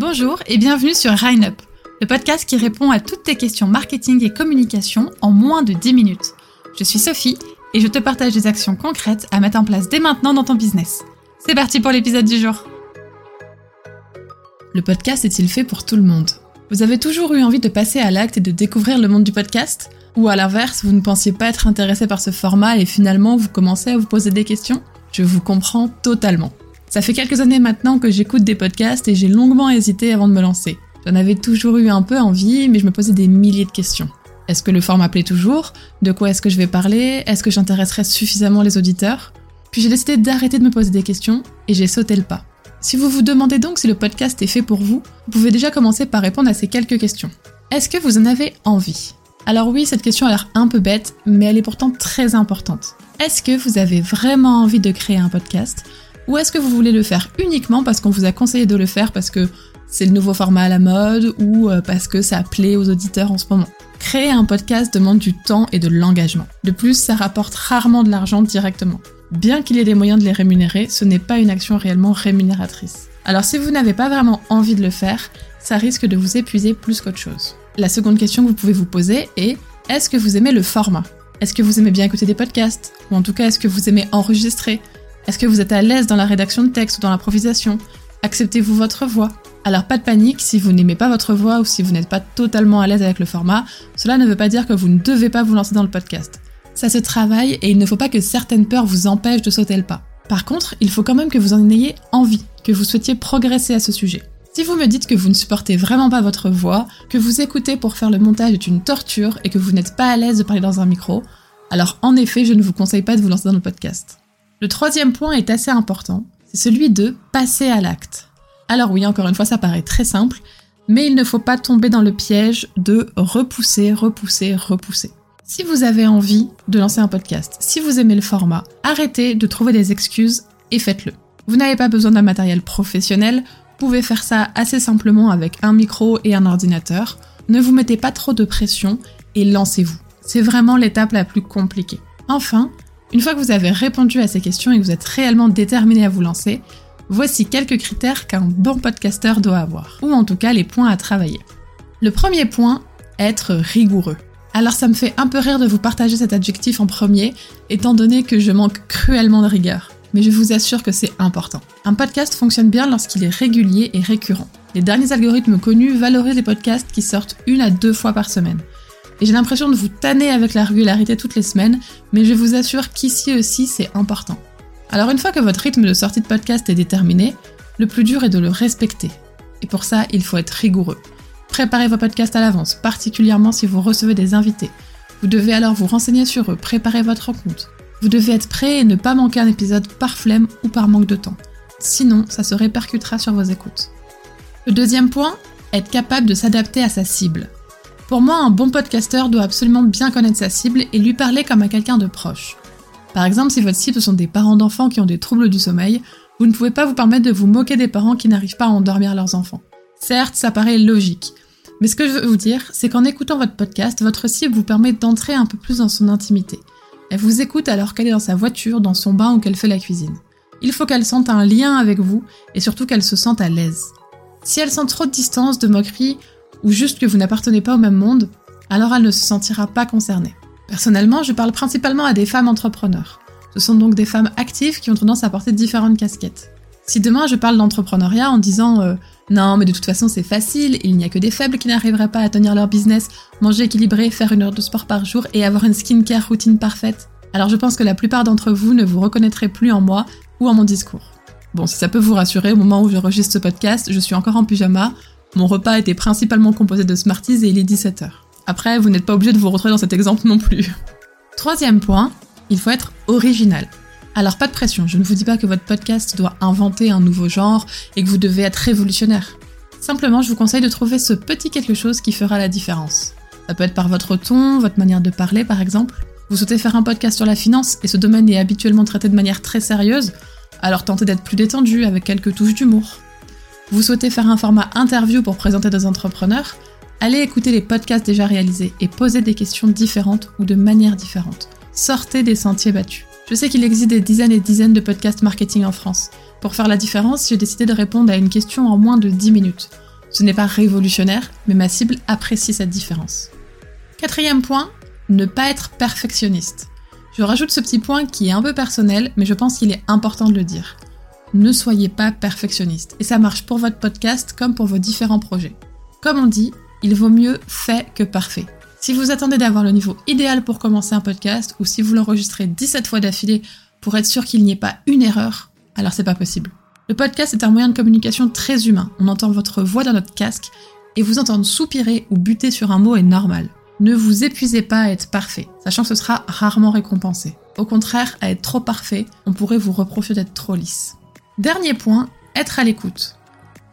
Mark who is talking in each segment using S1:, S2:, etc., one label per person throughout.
S1: Bonjour et bienvenue sur Rhine Up, le podcast qui répond à toutes tes questions marketing et communication en moins de 10 minutes. Je suis Sophie et je te partage des actions concrètes à mettre en place dès maintenant dans ton business. C'est parti pour l'épisode du jour. Le podcast est-il fait pour tout le monde? Vous avez toujours eu envie de passer à l'acte et de découvrir le monde du podcast? Ou à l'inverse, vous ne pensiez pas être intéressé par ce format et finalement vous commencez à vous poser des questions? Je vous comprends totalement. Ça fait quelques années maintenant que j'écoute des podcasts et j'ai longuement hésité avant de me lancer. J'en avais toujours eu un peu envie, mais je me posais des milliers de questions. Est-ce que le format plaît toujours? De quoi est-ce que je vais parler? Est-ce que j'intéresserai suffisamment les auditeurs? Puis j'ai décidé d'arrêter de me poser des questions et j'ai sauté le pas. Si vous vous demandez donc si le podcast est fait pour vous, vous pouvez déjà commencer par répondre à ces quelques questions. Est-ce que vous en avez envie? Alors oui, cette question a l'air un peu bête, mais elle est pourtant très importante. Est-ce que vous avez vraiment envie de créer un podcast? Ou est-ce que vous voulez le faire uniquement parce qu'on vous a conseillé de le faire parce que c'est le nouveau format à la mode ou euh, parce que ça plaît aux auditeurs en ce moment? Créer un podcast demande du temps et de l'engagement. De plus, ça rapporte rarement de l'argent directement. Bien qu'il ait les moyens de les rémunérer, ce n'est pas une action réellement rémunératrice. Alors si vous n'avez pas vraiment envie de le faire, ça risque de vous épuiser plus qu'autre chose. La seconde question que vous pouvez vous poser est est-ce que vous aimez le format? Est-ce que vous aimez bien écouter des podcasts? Ou en tout cas, est-ce que vous aimez enregistrer? Est-ce que vous êtes à l'aise dans la rédaction de texte ou dans l'improvisation? Acceptez-vous votre voix Alors pas de panique, si vous n'aimez pas votre voix ou si vous n'êtes pas totalement à l'aise avec le format, cela ne veut pas dire que vous ne devez pas vous lancer dans le podcast. Ça se travaille et il ne faut pas que certaines peurs vous empêchent de sauter le pas. Par contre, il faut quand même que vous en ayez envie, que vous souhaitiez progresser à ce sujet. Si vous me dites que vous ne supportez vraiment pas votre voix, que vous écoutez pour faire le montage est une torture et que vous n'êtes pas à l'aise de parler dans un micro, alors en effet, je ne vous conseille pas de vous lancer dans le podcast. Le troisième point est assez important, c'est celui de passer à l'acte. Alors oui, encore une fois, ça paraît très simple, mais il ne faut pas tomber dans le piège de repousser, repousser, repousser. Si vous avez envie de lancer un podcast, si vous aimez le format, arrêtez de trouver des excuses et faites-le. Vous n'avez pas besoin d'un matériel professionnel, vous pouvez faire ça assez simplement avec un micro et un ordinateur. Ne vous mettez pas trop de pression et lancez-vous. C'est vraiment l'étape la plus compliquée. Enfin, une fois que vous avez répondu à ces questions et que vous êtes réellement déterminé à vous lancer, voici quelques critères qu'un bon podcasteur doit avoir, ou en tout cas les points à travailler. Le premier point, être rigoureux. Alors ça me fait un peu rire de vous partager cet adjectif en premier, étant donné que je manque cruellement de rigueur. Mais je vous assure que c'est important. Un podcast fonctionne bien lorsqu'il est régulier et récurrent. Les derniers algorithmes connus valorisent les podcasts qui sortent une à deux fois par semaine et j'ai l'impression de vous tanner avec la régularité toutes les semaines, mais je vous assure qu'ici aussi c'est important. Alors une fois que votre rythme de sortie de podcast est déterminé, le plus dur est de le respecter. Et pour ça, il faut être rigoureux. Préparez vos podcasts à l'avance, particulièrement si vous recevez des invités. Vous devez alors vous renseigner sur eux, préparer votre compte. Vous devez être prêt et ne pas manquer un épisode par flemme ou par manque de temps. Sinon, ça se répercutera sur vos écoutes. Le deuxième point, être capable de s'adapter à sa cible. Pour moi, un bon podcasteur doit absolument bien connaître sa cible et lui parler comme à quelqu'un de proche. Par exemple, si votre cible sont des parents d'enfants qui ont des troubles du sommeil, vous ne pouvez pas vous permettre de vous moquer des parents qui n'arrivent pas à endormir leurs enfants. Certes, ça paraît logique, mais ce que je veux vous dire, c'est qu'en écoutant votre podcast, votre cible vous permet d'entrer un peu plus dans son intimité. Elle vous écoute alors qu'elle est dans sa voiture, dans son bain ou qu'elle fait la cuisine. Il faut qu'elle sente un lien avec vous et surtout qu'elle se sente à l'aise. Si elle sent trop de distance, de moquerie ou juste que vous n'appartenez pas au même monde, alors elle ne se sentira pas concernée. Personnellement, je parle principalement à des femmes entrepreneurs. Ce sont donc des femmes actives qui ont tendance à porter différentes casquettes. Si demain je parle d'entrepreneuriat en disant euh, non mais de toute façon c'est facile, il n'y a que des faibles qui n'arriveraient pas à tenir leur business, manger équilibré, faire une heure de sport par jour et avoir une skincare routine parfaite, alors je pense que la plupart d'entre vous ne vous reconnaîtrez plus en moi ou en mon discours. Bon, si ça peut vous rassurer, au moment où je j'enregistre ce podcast, je suis encore en pyjama, mon repas était principalement composé de Smarties et il est 17h. Après, vous n'êtes pas obligé de vous retrouver dans cet exemple non plus. Troisième point, il faut être original. Alors pas de pression, je ne vous dis pas que votre podcast doit inventer un nouveau genre et que vous devez être révolutionnaire. Simplement, je vous conseille de trouver ce petit quelque chose qui fera la différence. Ça peut être par votre ton, votre manière de parler par exemple. Vous souhaitez faire un podcast sur la finance et ce domaine est habituellement traité de manière très sérieuse, alors tentez d'être plus détendu avec quelques touches d'humour. Vous souhaitez faire un format interview pour présenter des entrepreneurs? Allez écouter les podcasts déjà réalisés et posez des questions différentes ou de manière différente. Sortez des sentiers battus. Je sais qu'il existe des dizaines et dizaines de podcasts marketing en France. Pour faire la différence, j'ai décidé de répondre à une question en moins de 10 minutes. Ce n'est pas révolutionnaire, mais ma cible apprécie cette différence. Quatrième point, ne pas être perfectionniste. Je rajoute ce petit point qui est un peu personnel, mais je pense qu'il est important de le dire. Ne soyez pas perfectionniste. Et ça marche pour votre podcast comme pour vos différents projets. Comme on dit, il vaut mieux fait que parfait. Si vous attendez d'avoir le niveau idéal pour commencer un podcast, ou si vous l'enregistrez 17 fois d'affilée pour être sûr qu'il n'y ait pas une erreur, alors c'est pas possible. Le podcast est un moyen de communication très humain. On entend votre voix dans notre casque, et vous entendre soupirer ou buter sur un mot est normal. Ne vous épuisez pas à être parfait, sachant que ce sera rarement récompensé. Au contraire, à être trop parfait, on pourrait vous reprocher d'être trop lisse. Dernier point, être à l'écoute.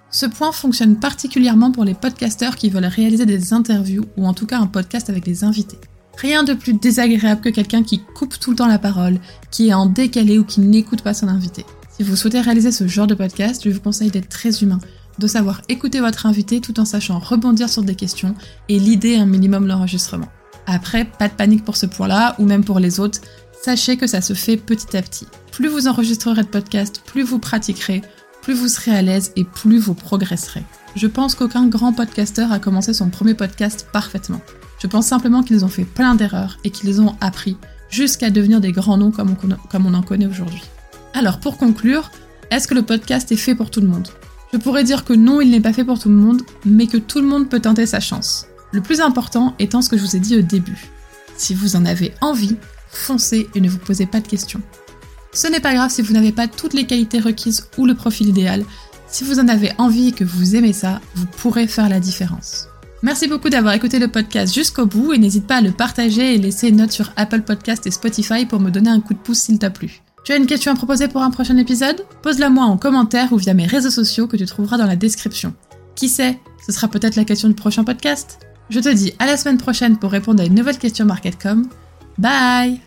S1: Ce point fonctionne particulièrement pour les podcasteurs qui veulent réaliser des interviews ou en tout cas un podcast avec des invités. Rien de plus désagréable que quelqu'un qui coupe tout le temps la parole, qui est en décalé ou qui n'écoute pas son invité. Si vous souhaitez réaliser ce genre de podcast, je vous conseille d'être très humain, de savoir écouter votre invité tout en sachant rebondir sur des questions et l'idée un minimum l'enregistrement. Après, pas de panique pour ce point-là, ou même pour les autres, sachez que ça se fait petit à petit. Plus vous enregistrerez de podcasts, plus vous pratiquerez, plus vous serez à l'aise et plus vous progresserez. Je pense qu'aucun grand podcasteur a commencé son premier podcast parfaitement. Je pense simplement qu'ils ont fait plein d'erreurs et qu'ils ont appris jusqu'à devenir des grands noms comme on, comme on en connaît aujourd'hui. Alors pour conclure, est-ce que le podcast est fait pour tout le monde? Je pourrais dire que non, il n'est pas fait pour tout le monde, mais que tout le monde peut tenter sa chance. Le plus important étant ce que je vous ai dit au début. Si vous en avez envie, foncez et ne vous posez pas de questions. Ce n'est pas grave si vous n'avez pas toutes les qualités requises ou le profil idéal. Si vous en avez envie et que vous aimez ça, vous pourrez faire la différence. Merci beaucoup d'avoir écouté le podcast jusqu'au bout et n'hésite pas à le partager et laisser une note sur Apple Podcast et Spotify pour me donner un coup de pouce s'il t'a plu. Tu as une question à proposer pour un prochain épisode? Pose-la moi en commentaire ou via mes réseaux sociaux que tu trouveras dans la description. Qui sait, ce sera peut-être la question du prochain podcast? Je te dis à la semaine prochaine pour répondre à une nouvelle question Marketcom. Bye